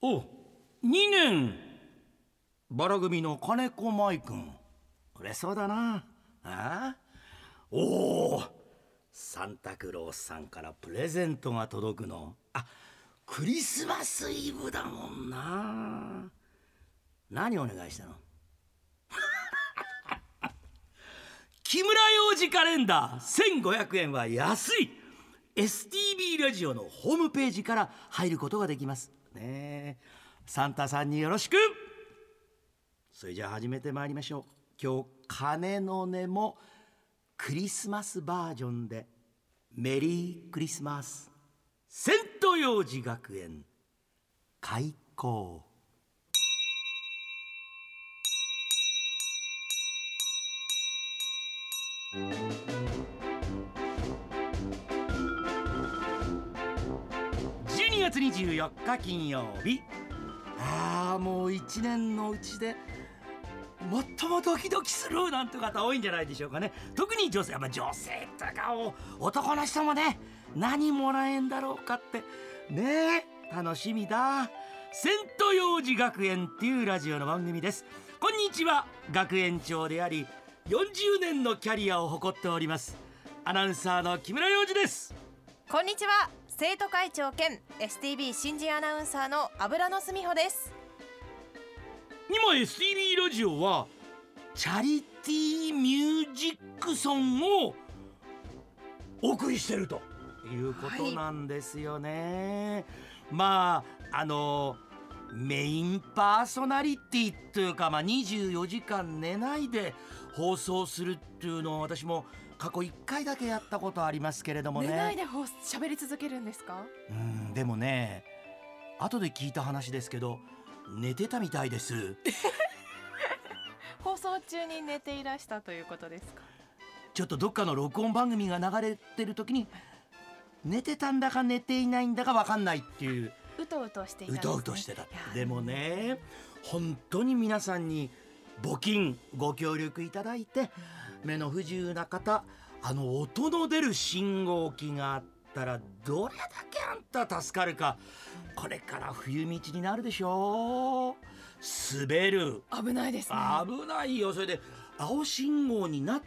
お2年。バラ組の金子舞君嬉しそうだな。ああ。おおサンタクロースさんからプレゼントが届くの。あクリスマスイブだもんな。何お願いしたの？木村洋二カレンダー。1500円は安い。STB ラジオのホームページから入ることができます。ね。サンタさんによろしく。それじゃあ始めてまいりましょう。今日鐘の音もクリスマスバージョンで。メリークリスマス。セント幼児学園開校月24日金曜日。ああもう一年のうちで最もドキドキするなんて方多いんじゃないでしょうかね。特に女性、まあ、女性とかを男の人もね何もらえんだろうかって。ねえ楽しみだ。セント幼児学園っていうラジオの番組です。こんにちは学園長であり40年のキャリアを誇っております。アナウンサーの木村洋二です。こんにちは生徒会長兼 STB 新人アナウンサーの油野澄穂です。今 STB ラジオはチャリティーミュージックソンをお送りしてるということなんですよね、まああのメインパーソナリティというか、まあ、24時間寝ないで放送するっていうのを私も過去1回だけやったことありますけれどもね。寝ないでほ喋り続けるんですか？うんでもね後で聞いた話ですけど寝てたみたいです。放送中に寝ていらしたということですか？ちょっとどっかの録音番組が流れてる時に寝てたんだか寝ていないんだか分かんないっていう。うとうとしていたね、うとうとしてた。でもね本当に皆さんに募金ご協力いただいて目の不自由な方あの音の出る信号機があったらどれだけあんた助かるかこれから冬道になるでしょ滑る。危ないですね。危ないよ。それで青信号になっ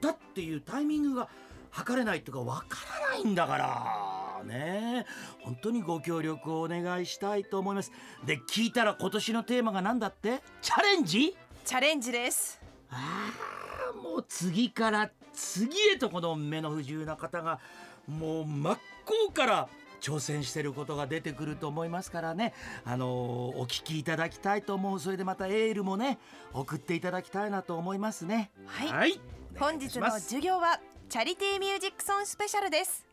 たっていうタイミングが測れないとかわからないんだからね。本当にご協力をお願いしたいと思います。で聞いたら今年のテーマが何だって？チャレンジ？チャレンジです。ああもう次から次へとこの目の不自由な方がもう真っ向から挑戦してることが出てくると思いますからね。あのーお聞きいただきたいと思うそれでまたエールもね送っていただきたいなと思いますね。はい。お願い。本日の授業はチャリティーミュージックソンスペシャルです。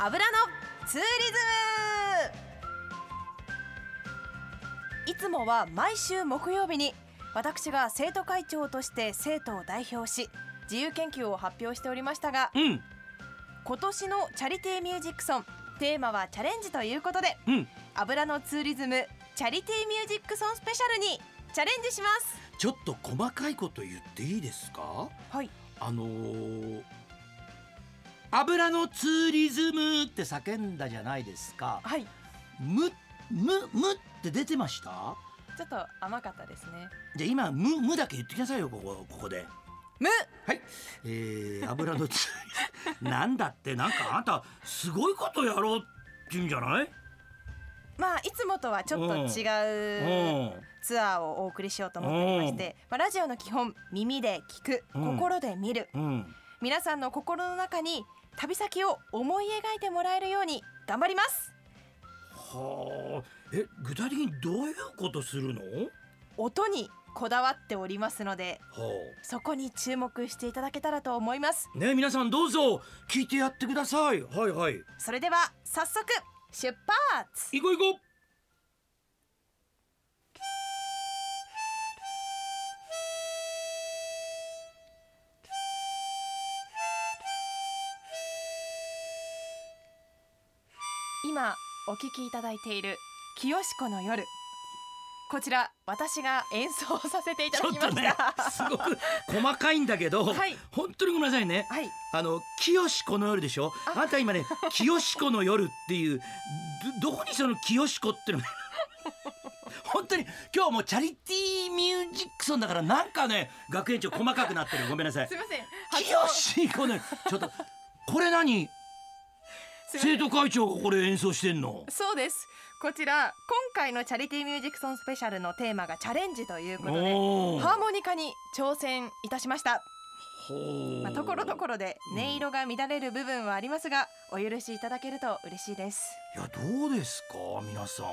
油のツーリズムつもは毎週木曜日に私が生徒会長として生徒を代表し自由研究を発表しておりましたがうん。今年のチャリティーミュージックソンテーマはチャレンジということでうん。油のツーリズムチャリティーミュージックソンスペシャルにチャレンジします。ちょっと細かいこと言っていいですか？はい。あのー油のツーリズムって叫んだじゃないですか。はい。むむむって出てました？ちょっと甘かったですね。じゃあ今むむだけ言ってきなさいよここここで。む。はい。えー、油のツーリズムなんだって？なんかあんたすごいことやろうって言うんじゃない？まあいつもとはちょっと違ううんツアーをお送りしようと思っておりまして、まあ、ラジオの基本耳で聞くうん。心で見る、うん。皆さんの心の中に旅先を思い描いてもらえるように頑張りますはあ。え具体的にどういうことするの？は音にこだわっておりますのであ。そこに注目していただけたらと思います。ね皆さんどうぞ。聞いてやってください。はいはい。それでは早速出発。行こう行こう。今お聞きいただいている清子の夜。こちら私が演奏させていたちだきましょっとねたすごく細かいんだけど、はい。本当にごめんなさいね。はい。あの清子の夜でしょ？あ。んた今ね清子の夜っていうどどこにその清子っていうの？が本当に今日はもうチャリティーミュージックソンだからなんかね学園長細かくなってる。ごめんなさい。すいません。清子の夜。ちょっとこれ何？生徒会長がこれ演奏してんの？そうです。こちら今回のチャリティーミュージックソンスペシャルのテーマがチャレンジということでハーモニカに挑戦いたしました、ところどころで音色が乱れる部分はありますがお許しいただけると嬉しいです。いやどうですか？皆さん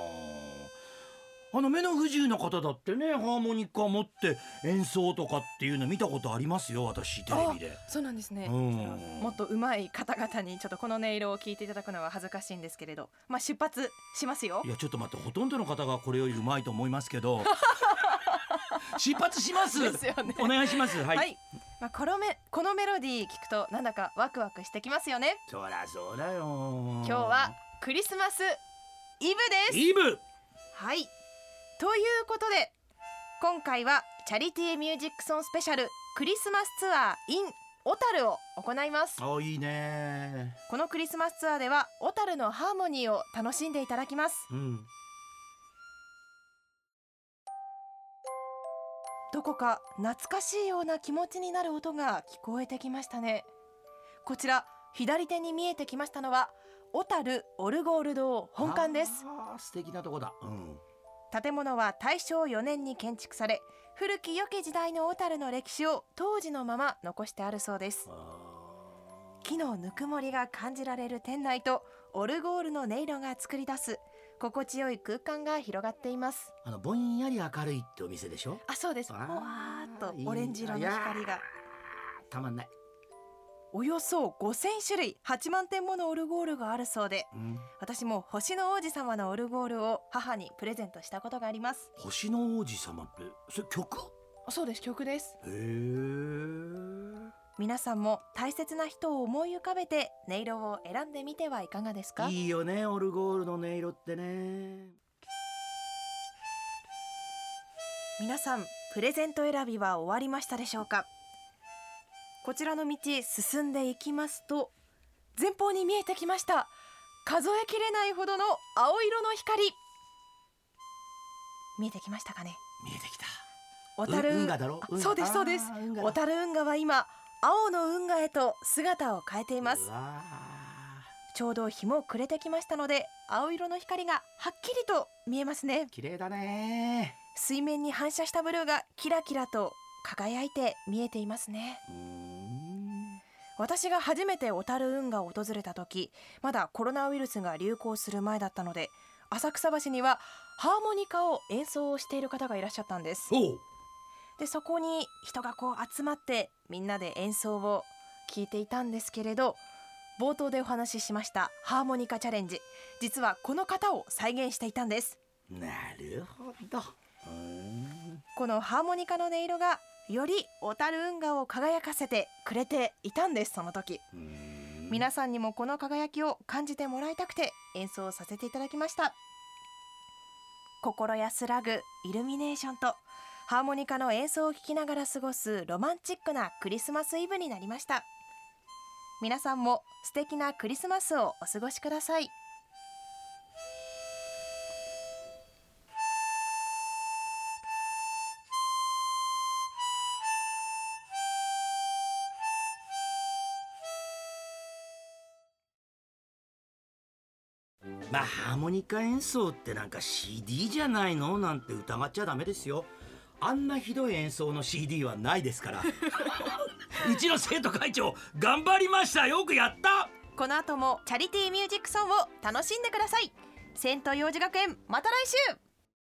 あの目の不自由な方だってねハーモニカ持って演奏とかっていうの見たことありますよ私テレビで。そうなんですね。うん。もっと上手い方々にちょっとこの音色を聞いていただくのは恥ずかしいんですけれど。まあ出発しますよ。いやちょっと待ってほとんどの方がこれよりうまいと思いますけど。出発します。ですよね。お願いします。はい、はい、まあ、このメこのメロディー聞くとなんだかワクワクしてきますよね。そりゃそうだよ。今日はクリスマスイブです。イブ。はいということで今回はチャリティーミュージックソンスペシャルクリスマスツアー in 小樽を行います。あいいね。このクリスマスツアーでは小樽のハーモニーを楽しんでいただきます。うん。どこか懐かしいような気持ちになる音が聞こえてきましたね。こちら左手に見えてきましたのは小樽オルゴール堂本館です。素敵なとこだ。うん建物は大正4年に建築され古き良き時代の小樽の歴史を当時のまま残してあるそうです。あ木のぬくもりが感じられる店内とオルゴールの音色が作り出す心地よい空間が広がっています。ーあのぼんやり明るいってお店でしょ？あそうです。わーっとオレンジ色の光が。たまんない、およそ5000種類8万点ものオルゴールがあるそうでうん、私も星の王子様のオルゴールを母にプレゼントしたことがあります。星の王子様ってそれ曲？そうです曲です。へえ。皆さんも大切な人を思い浮かべて音色を選んでみてはいかがですか？いいよねオルゴールの音色ってね。皆さんプレゼント選びは終わりましたでしょうか？こちらの道進んでいきますと前方に見えてきました数えきれないほどの青色の光。見えてきましたかね？見えてきた。小樽う運河。そうですそうです。小樽運河は今青の運河へと姿を変えています。ちょうど日も暮れてきましたので青色の光がはっきりと見えますね。ー綺麗だね。水面に反射したブルーがキラキラと輝いて見えていますね。うーん私が初めて小樽運河を訪れた時まだコロナウイルスが流行する前だったので浅草橋にはハーモニカを演奏している方がいらっしゃったんです。でそこに人がこう集まってみんなで演奏を聞いていたんですけれど冒頭でお話ししましたハーモニカチャレンジ実はこの方を再現していたんです。なるほど。このハーモニカの音色がより小樽運河を輝かせてくれていたんですその時。皆さんにもこの輝きを感じてもらいたくて演奏させていただきました。心安らぐイルミネーションとハーモニカの演奏を聴きながら過ごすロマンチックなクリスマスイブになりました。皆さんも素敵なクリスマスをお過ごしくださいまあハーモニカ演奏ってなんか CD じゃないの？なんて疑っちゃダメですよ。あんなひどい演奏の CD はないですから。うちの生徒会長頑張りました。よくやった。この後もチャリティーミュージックソンを楽しんでください。セント幼児学園また来週